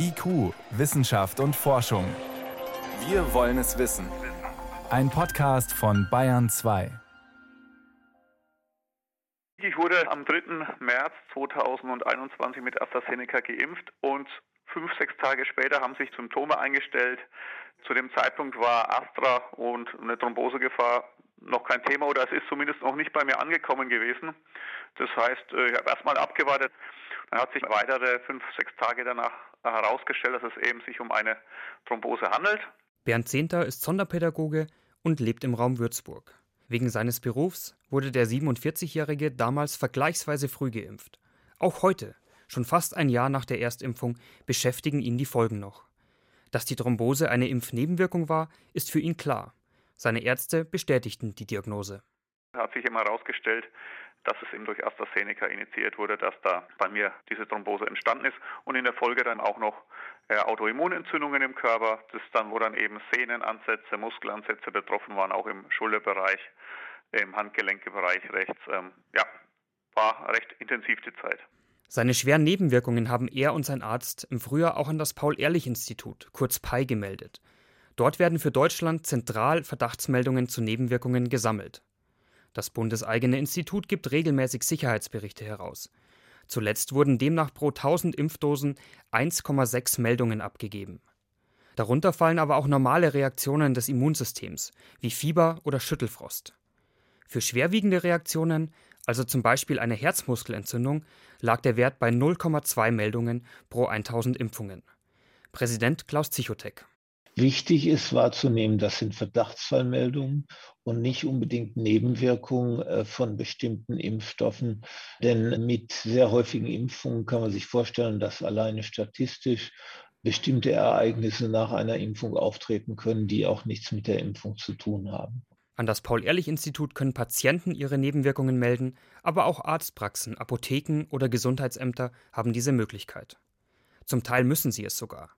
IQ, Wissenschaft und Forschung. Wir wollen es wissen. Ein Podcast von Bayern 2. Ich wurde am 3. März 2021 mit AstraZeneca geimpft und fünf, sechs Tage später haben sich Symptome eingestellt. Zu dem Zeitpunkt war Astra und eine Thrombosegefahr noch kein Thema oder es ist zumindest noch nicht bei mir angekommen gewesen. Das heißt, äh, ich habe erstmal abgewartet. Dann hat sich weitere fünf, sechs Tage danach herausgestellt, dass es eben sich um eine Thrombose handelt. Bernd Zehnter ist Sonderpädagoge und lebt im Raum Würzburg. Wegen seines Berufs wurde der 47-Jährige damals vergleichsweise früh geimpft. Auch heute, schon fast ein Jahr nach der Erstimpfung, beschäftigen ihn die Folgen noch. Dass die Thrombose eine Impfnebenwirkung war, ist für ihn klar. Seine Ärzte bestätigten die Diagnose. Hat sich immer herausgestellt, dass es eben durch AstraZeneca initiiert wurde, dass da bei mir diese Thrombose entstanden ist und in der Folge dann auch noch äh, Autoimmunentzündungen im Körper, das dann, wo dann eben Sehnenansätze, Muskelansätze betroffen waren, auch im Schulterbereich, im Handgelenkebereich rechts. Ähm, ja, war recht intensiv die Zeit. Seine schweren Nebenwirkungen haben er und sein Arzt im Frühjahr auch an das Paul-Ehrlich-Institut, kurz PAI, gemeldet. Dort werden für Deutschland zentral Verdachtsmeldungen zu Nebenwirkungen gesammelt. Das bundeseigene Institut gibt regelmäßig Sicherheitsberichte heraus. Zuletzt wurden demnach pro 1000 Impfdosen 1,6 Meldungen abgegeben. Darunter fallen aber auch normale Reaktionen des Immunsystems, wie Fieber oder Schüttelfrost. Für schwerwiegende Reaktionen, also zum Beispiel eine Herzmuskelentzündung, lag der Wert bei 0,2 Meldungen pro 1000 Impfungen. Präsident Klaus Zichotek. Wichtig ist wahrzunehmen, das sind Verdachtsfallmeldungen und nicht unbedingt Nebenwirkungen äh, von bestimmten Impfstoffen. Denn mit sehr häufigen Impfungen kann man sich vorstellen, dass alleine statistisch bestimmte Ereignisse nach einer Impfung auftreten können, die auch nichts mit der Impfung zu tun haben. An das Paul-Ehrlich-Institut können Patienten ihre Nebenwirkungen melden, aber auch Arztpraxen, Apotheken oder Gesundheitsämter haben diese Möglichkeit. Zum Teil müssen sie es sogar.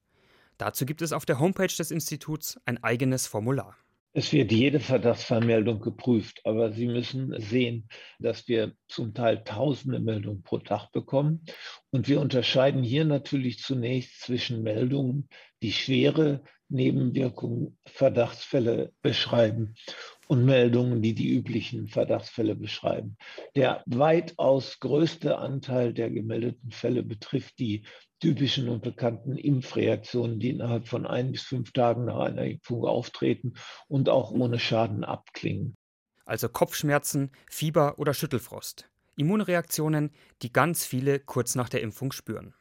Dazu gibt es auf der Homepage des Instituts ein eigenes Formular. Es wird jede Verdachtsfallmeldung geprüft, aber Sie müssen sehen, dass wir zum Teil tausende Meldungen pro Tag bekommen. Und wir unterscheiden hier natürlich zunächst zwischen Meldungen, die schwere Nebenwirkungen, Verdachtsfälle beschreiben und Meldungen, die die üblichen Verdachtsfälle beschreiben. Der weitaus größte Anteil der gemeldeten Fälle betrifft die typischen und bekannten Impfreaktionen, die innerhalb von ein bis fünf Tagen nach einer Impfung auftreten und auch ohne Schaden abklingen. Also Kopfschmerzen, Fieber oder Schüttelfrost. Immunreaktionen, die ganz viele kurz nach der Impfung spüren.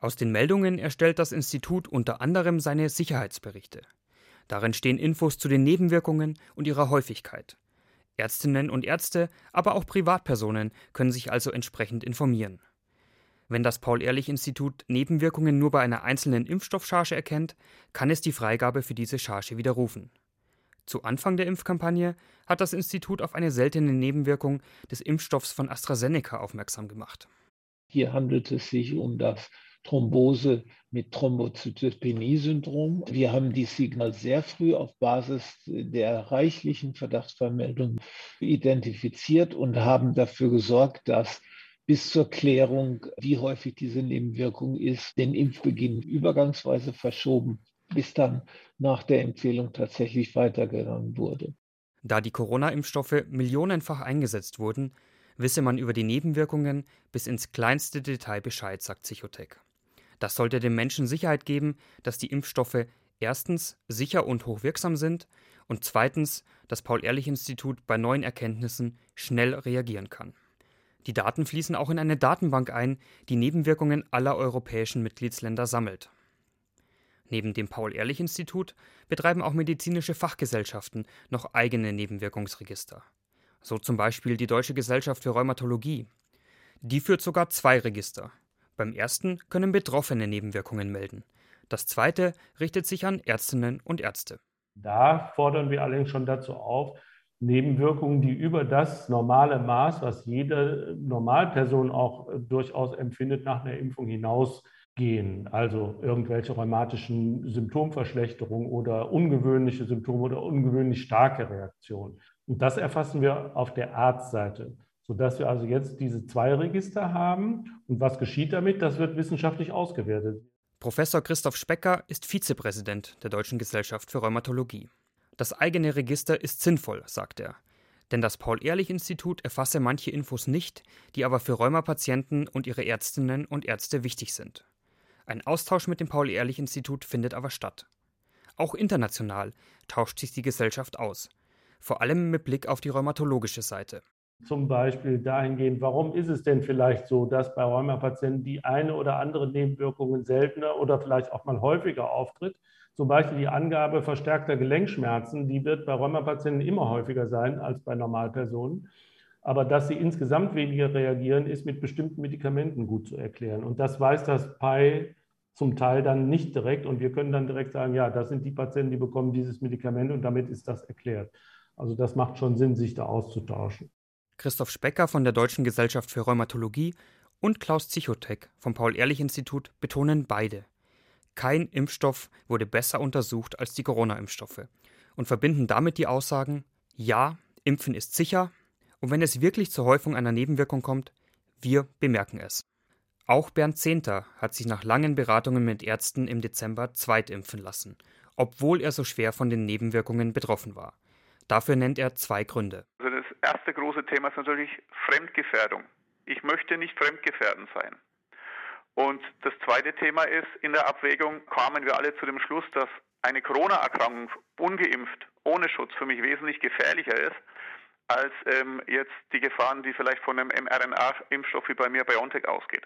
Aus den Meldungen erstellt das Institut unter anderem seine Sicherheitsberichte. Darin stehen Infos zu den Nebenwirkungen und ihrer Häufigkeit. Ärztinnen und Ärzte, aber auch Privatpersonen können sich also entsprechend informieren. Wenn das Paul-Ehrlich-Institut Nebenwirkungen nur bei einer einzelnen Impfstoffcharge erkennt, kann es die Freigabe für diese Charge widerrufen. Zu Anfang der Impfkampagne hat das Institut auf eine seltene Nebenwirkung des Impfstoffs von AstraZeneca aufmerksam gemacht. Hier handelt es sich um das Thrombose mit Thrombozytopenie-Syndrom. Wir haben dieses Signal sehr früh auf Basis der reichlichen Verdachtsvermeldungen identifiziert und haben dafür gesorgt, dass bis zur Klärung, wie häufig diese Nebenwirkung ist, den Impfbeginn übergangsweise verschoben, bis dann nach der Empfehlung tatsächlich weitergegangen wurde. Da die Corona-Impfstoffe millionenfach eingesetzt wurden, wisse man über die Nebenwirkungen bis ins kleinste Detail Bescheid, sagt Psychotech. Das sollte den Menschen Sicherheit geben, dass die Impfstoffe erstens sicher und hochwirksam sind und zweitens das Paul-Ehrlich-Institut bei neuen Erkenntnissen schnell reagieren kann. Die Daten fließen auch in eine Datenbank ein, die Nebenwirkungen aller europäischen Mitgliedsländer sammelt. Neben dem Paul-Ehrlich-Institut betreiben auch medizinische Fachgesellschaften noch eigene Nebenwirkungsregister. So zum Beispiel die Deutsche Gesellschaft für Rheumatologie. Die führt sogar zwei Register. Beim ersten können Betroffene Nebenwirkungen melden. Das zweite richtet sich an Ärztinnen und Ärzte. Da fordern wir allerdings schon dazu auf, Nebenwirkungen, die über das normale Maß, was jede Normalperson auch durchaus empfindet, nach einer Impfung hinausgehen. Also irgendwelche rheumatischen Symptomverschlechterungen oder ungewöhnliche Symptome oder ungewöhnlich starke Reaktionen. Und das erfassen wir auf der Arztseite, sodass wir also jetzt diese zwei Register haben. Und was geschieht damit? Das wird wissenschaftlich ausgewertet. Professor Christoph Specker ist Vizepräsident der Deutschen Gesellschaft für Rheumatologie. Das eigene Register ist sinnvoll, sagt er. Denn das Paul-Ehrlich-Institut erfasse manche Infos nicht, die aber für Rheumapatienten und ihre Ärztinnen und Ärzte wichtig sind. Ein Austausch mit dem Paul-Ehrlich-Institut findet aber statt. Auch international tauscht sich die Gesellschaft aus, vor allem mit Blick auf die rheumatologische Seite. Zum Beispiel dahingehend, warum ist es denn vielleicht so, dass bei Rheumapatienten die eine oder andere Nebenwirkungen seltener oder vielleicht auch mal häufiger auftritt? Zum Beispiel die Angabe verstärkter Gelenkschmerzen, die wird bei Rheumapatienten immer häufiger sein als bei Normalpersonen. Aber dass sie insgesamt weniger reagieren, ist mit bestimmten Medikamenten gut zu erklären. Und das weiß das PI zum Teil dann nicht direkt. Und wir können dann direkt sagen, ja, das sind die Patienten, die bekommen dieses Medikament und damit ist das erklärt. Also das macht schon Sinn, sich da auszutauschen. Christoph Specker von der Deutschen Gesellschaft für Rheumatologie und Klaus Zichotek vom Paul-Ehrlich-Institut betonen beide, kein Impfstoff wurde besser untersucht als die Corona-Impfstoffe und verbinden damit die Aussagen, ja, Impfen ist sicher und wenn es wirklich zur Häufung einer Nebenwirkung kommt, wir bemerken es. Auch Bernd Zehnter hat sich nach langen Beratungen mit Ärzten im Dezember zweitimpfen lassen, obwohl er so schwer von den Nebenwirkungen betroffen war. Dafür nennt er zwei Gründe. Also das erste große Thema ist natürlich Fremdgefährdung. Ich möchte nicht fremdgefährdend sein. Und das zweite Thema ist, in der Abwägung kamen wir alle zu dem Schluss, dass eine Corona-Erkrankung ungeimpft, ohne Schutz für mich wesentlich gefährlicher ist, als ähm, jetzt die Gefahren, die vielleicht von einem mRNA-Impfstoff wie bei mir BioNTech ausgeht.